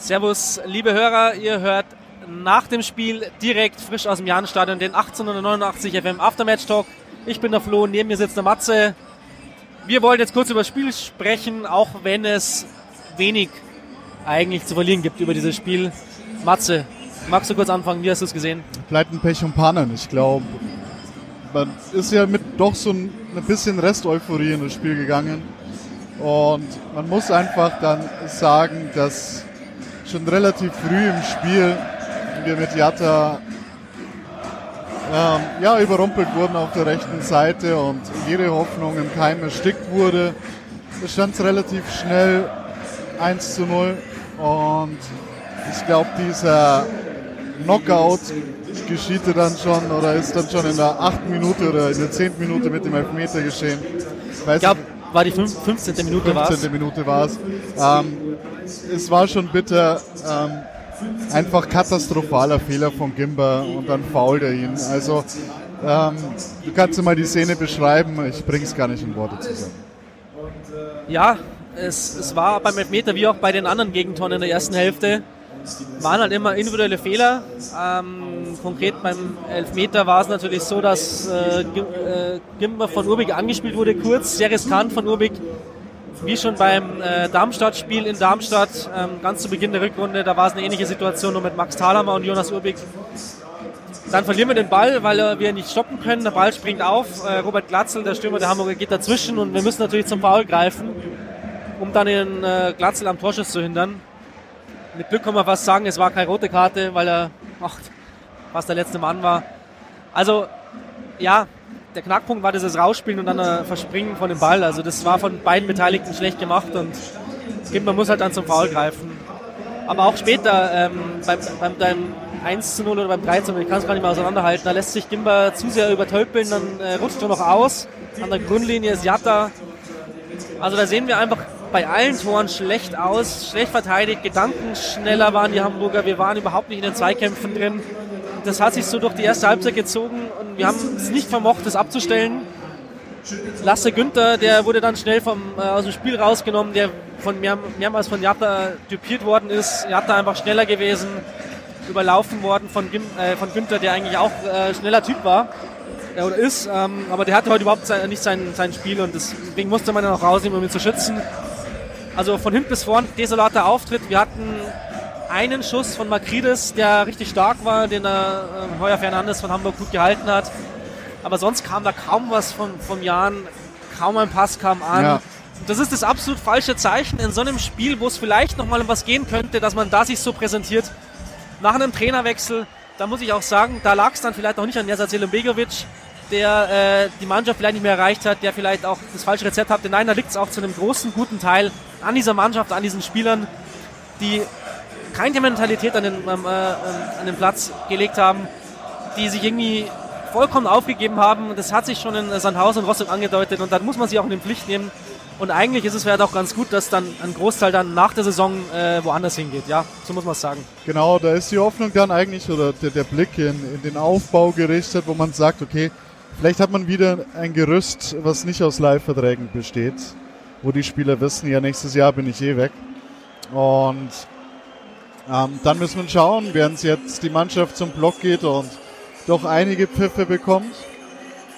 Servus, liebe Hörer, ihr hört nach dem Spiel direkt frisch aus dem Jahnstadion den 1889 FM Aftermatch Talk. Ich bin der Flo, neben mir sitzt der Matze. Wir wollen jetzt kurz über das Spiel sprechen, auch wenn es wenig eigentlich zu verlieren gibt über dieses Spiel. Matze, magst du kurz anfangen? Wie hast du es gesehen? Bleibt ein Pech und Pannen. Ich glaube, man ist ja mit doch so ein, ein bisschen Rest-Euphorie in das Spiel gegangen. Und man muss einfach dann sagen, dass schon relativ früh im Spiel wir mit Jatta ähm, ja, überrumpelt wurden auf der rechten Seite und jede Hoffnung im Keim erstickt wurde. Es stand relativ schnell 1 zu 0 und ich glaube, dieser Knockout geschieht dann schon oder ist dann schon in der 8. Minute oder in der 10. Minute mit dem Elfmeter geschehen. Ich glaube, war die 15. Minute war es. 15. Minute war es. Ähm, es war schon bitter. Ähm, einfach katastrophaler Fehler von Gimba und dann fault er ihn. Also ähm, du kannst dir mal die Szene beschreiben, ich bring's gar nicht in Worte zusammen. Ja, es, es war beim Elfmeter wie auch bei den anderen Gegentoren in der ersten Hälfte, waren halt immer individuelle Fehler. Ähm, konkret beim Elfmeter war es natürlich so, dass äh, äh Gimba von Urbig angespielt wurde, kurz, sehr riskant von Urbig wie schon beim äh, Darmstadt-Spiel in Darmstadt, ähm, ganz zu Beginn der Rückrunde, da war es eine ähnliche Situation nur mit Max Thalhammer und Jonas Urbig. Dann verlieren wir den Ball, weil wir nicht stoppen können. Der Ball springt auf. Äh, Robert Glatzel, der Stürmer der Hamburger, geht dazwischen und wir müssen natürlich zum Foul greifen, um dann den äh, Glatzel am Torschuss zu hindern. Mit Glück kann man fast sagen, es war keine rote Karte, weil er ach, fast der letzte Mann war. Also, ja, der Knackpunkt war dieses Rausspielen und dann ein Verspringen von dem Ball. Also das war von beiden Beteiligten schlecht gemacht und man muss halt dann zum Foul greifen. Aber auch später, ähm, beim, beim, beim 1 zu 0 oder beim 3 zu 0, ich kann es gar nicht mehr auseinanderhalten, da lässt sich Gimba zu sehr übertölpeln, dann äh, rutscht er noch aus. An der Grundlinie ist Jatta. Also da sehen wir einfach bei allen Toren schlecht aus, schlecht verteidigt, gedankenschneller waren die Hamburger, wir waren überhaupt nicht in den Zweikämpfen drin das hat sich so durch die erste Halbzeit gezogen wir haben es nicht vermocht, das abzustellen. Lasse Günther, der wurde dann schnell vom, äh, aus dem Spiel rausgenommen, der von mehr, mehrmals von Jatta typiert worden ist. Jatta einfach schneller gewesen, überlaufen worden von, äh, von Günther, der eigentlich auch äh, schneller Typ war äh, oder ist, ähm, aber der hatte heute überhaupt sein, nicht sein, sein Spiel und deswegen musste man ihn auch rausnehmen, um ihn zu schützen. Also von hinten bis vorn desolater Auftritt. Wir hatten einen Schuss von Makridis, der richtig stark war, den er äh, Heuer Fernandes von Hamburg gut gehalten hat. Aber sonst kam da kaum was von, vom Jan, kaum ein Pass kam an. Ja. Das ist das absolut falsche Zeichen in so einem Spiel, wo es vielleicht nochmal um was gehen könnte, dass man da sich so präsentiert. Nach einem Trainerwechsel, da muss ich auch sagen, da lag es dann vielleicht auch nicht an Jasa Zelumbegovic, der äh, die Mannschaft vielleicht nicht mehr erreicht hat, der vielleicht auch das falsche Rezept hatte. Nein, da liegt es auch zu einem großen, guten Teil an dieser Mannschaft, an diesen Spielern, die Mentalität an den, ähm, äh, an den Platz gelegt haben, die sich irgendwie vollkommen aufgegeben haben. Das hat sich schon in Sandhausen und Rostock angedeutet und dann muss man sie auch in die Pflicht nehmen. Und eigentlich ist es vielleicht auch ganz gut, dass dann ein Großteil dann nach der Saison äh, woanders hingeht. Ja, so muss man es sagen. Genau, da ist die Hoffnung dann eigentlich oder der, der Blick in, in den Aufbau gerichtet, wo man sagt, okay, vielleicht hat man wieder ein Gerüst, was nicht aus Live-Verträgen besteht, wo die Spieler wissen, ja, nächstes Jahr bin ich eh weg. Und ähm, dann müssen wir schauen, während jetzt die Mannschaft zum Block geht und doch einige Pfiffe bekommt.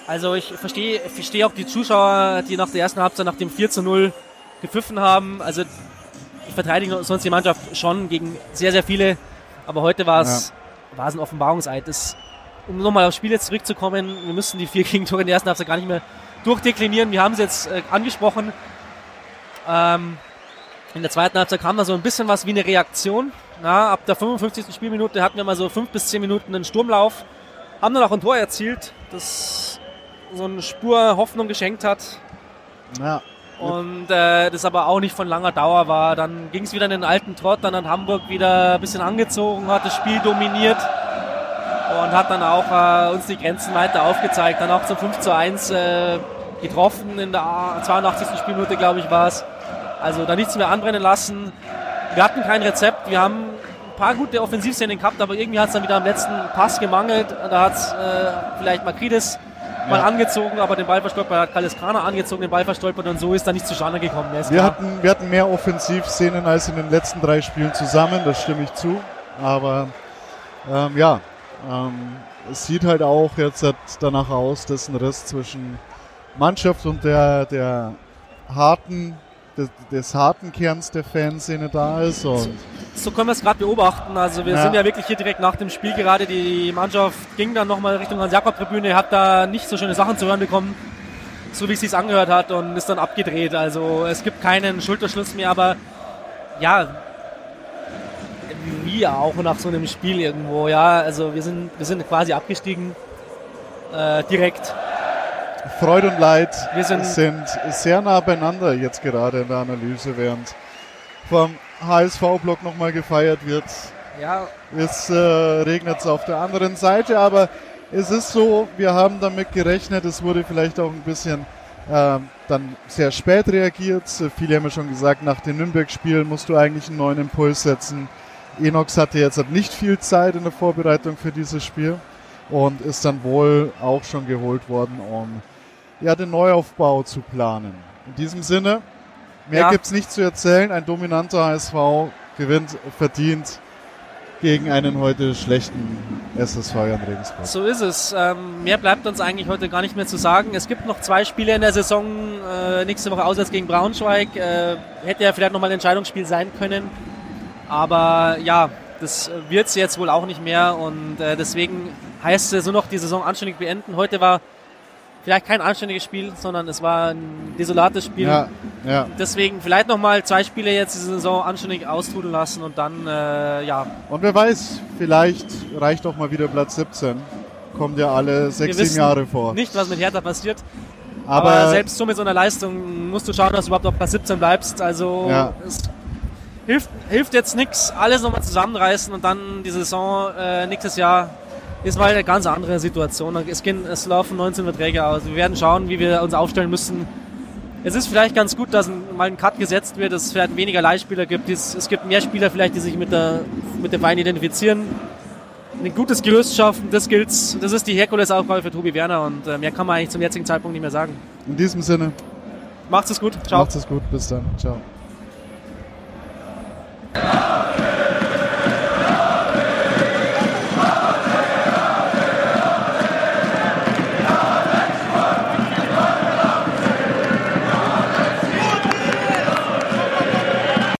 Also ich verstehe verstehe auch die Zuschauer, die nach der ersten Halbzeit nach dem 4 zu 0 gepfiffen haben. Also ich verteidige sonst die Mannschaft schon gegen sehr, sehr viele. Aber heute war es ja. ein Offenbarungseid. Das, um nochmal aufs Spiel jetzt zurückzukommen, wir müssen die vier Gegentore in der ersten Halbzeit gar nicht mehr durchdeklinieren. Wir haben es jetzt äh, angesprochen. Ähm, in der zweiten Halbzeit kam da so ein bisschen was wie eine Reaktion. Na, ab der 55. Spielminute hatten wir mal so fünf bis zehn Minuten einen Sturmlauf. Haben dann auch ein Tor erzielt, das so eine Spur Hoffnung geschenkt hat. Ja. Und äh, das aber auch nicht von langer Dauer war. Dann ging es wieder in den alten Trott, dann hat Hamburg wieder ein bisschen angezogen, hat das Spiel dominiert und hat dann auch äh, uns die Grenzen weiter aufgezeigt. Dann auch zum 5 zu 1 äh, getroffen in der 82. Spielminute, glaube ich, war es. Also da nichts mehr anbrennen lassen. Wir hatten kein Rezept. Wir haben ein paar gute Offensivszenen gehabt, aber irgendwie hat es dann wieder am letzten Pass gemangelt. Da hat es äh, vielleicht Makridis mal angezogen, aber den Ball verstolpert, hat Kaliskana angezogen, den Ball verstolpert und so ist er nicht zustande gekommen. Wir hatten, wir hatten mehr Offensivszenen als in den letzten drei Spielen zusammen, das stimme ich zu. Aber ähm, ja, ähm, es sieht halt auch jetzt danach aus, dass ein Riss zwischen Mannschaft und der, der harten des, des, harten Kerns der Fanszene da ist. Und so, so können wir es gerade beobachten. Also wir ja. sind ja wirklich hier direkt nach dem Spiel gerade. Die Mannschaft ging dann nochmal Richtung Hans-Jakob-Tribüne, hat da nicht so schöne Sachen zu hören bekommen, so wie es sich angehört hat und ist dann abgedreht. Also es gibt keinen Schulterschluss mehr, aber ja, wie auch nach so einem Spiel irgendwo. Ja, also wir sind, wir sind quasi abgestiegen äh, direkt. Freude und Leid sind, sind sehr nah beieinander jetzt gerade in der Analyse, während vom HSV-Block nochmal gefeiert wird. Ja. Es äh, regnet es auf der anderen Seite, aber es ist so, wir haben damit gerechnet, es wurde vielleicht auch ein bisschen äh, dann sehr spät reagiert. Viele haben ja schon gesagt, nach dem Nürnberg-Spiel musst du eigentlich einen neuen Impuls setzen. Enox hatte jetzt nicht viel Zeit in der Vorbereitung für dieses Spiel und ist dann wohl auch schon geholt worden, um ja, den Neuaufbau zu planen. In diesem Sinne, mehr ja. gibt's nicht zu erzählen. Ein dominanter HSV gewinnt verdient gegen einen heute schlechten SSV in Regensburg. So ist es. Ähm, mehr bleibt uns eigentlich heute gar nicht mehr zu sagen. Es gibt noch zwei Spiele in der Saison. Äh, nächste Woche auswärts gegen Braunschweig. Äh, hätte ja vielleicht nochmal ein Entscheidungsspiel sein können. Aber ja, das wird es jetzt wohl auch nicht mehr. Und äh, deswegen heißt es nur noch die Saison anständig beenden. Heute war vielleicht kein anständiges Spiel, sondern es war ein desolates Spiel. Ja, ja. Deswegen vielleicht nochmal zwei Spiele jetzt die Saison anständig austrudeln lassen und dann, äh, ja. Und wer weiß, vielleicht reicht auch mal wieder Platz 17. Kommt ja alle sechs, sieben Jahre vor. Nicht, was mit Hertha passiert. Aber, Aber, selbst so mit so einer Leistung musst du schauen, dass du überhaupt auf Platz 17 bleibst. Also ja. es hilft, hilft jetzt nichts, alles nochmal zusammenreißen und dann die Saison äh, nächstes Jahr ist mal eine ganz andere Situation. Es, gehen, es laufen 19 Verträge aus. Wir werden schauen, wie wir uns aufstellen müssen. Es ist vielleicht ganz gut, dass mal ein Cut gesetzt wird, dass es vielleicht weniger Leihspieler gibt. Es gibt mehr Spieler vielleicht, die sich mit, der, mit dem Verein identifizieren. Ein gutes Gerüst schaffen, das gilt. Das ist die Herkulesaufgabe für Tobi Werner und äh, mehr kann man eigentlich zum jetzigen Zeitpunkt nicht mehr sagen. In diesem Sinne. Macht's es gut. Ciao. Macht's es gut. Bis dann. Ciao.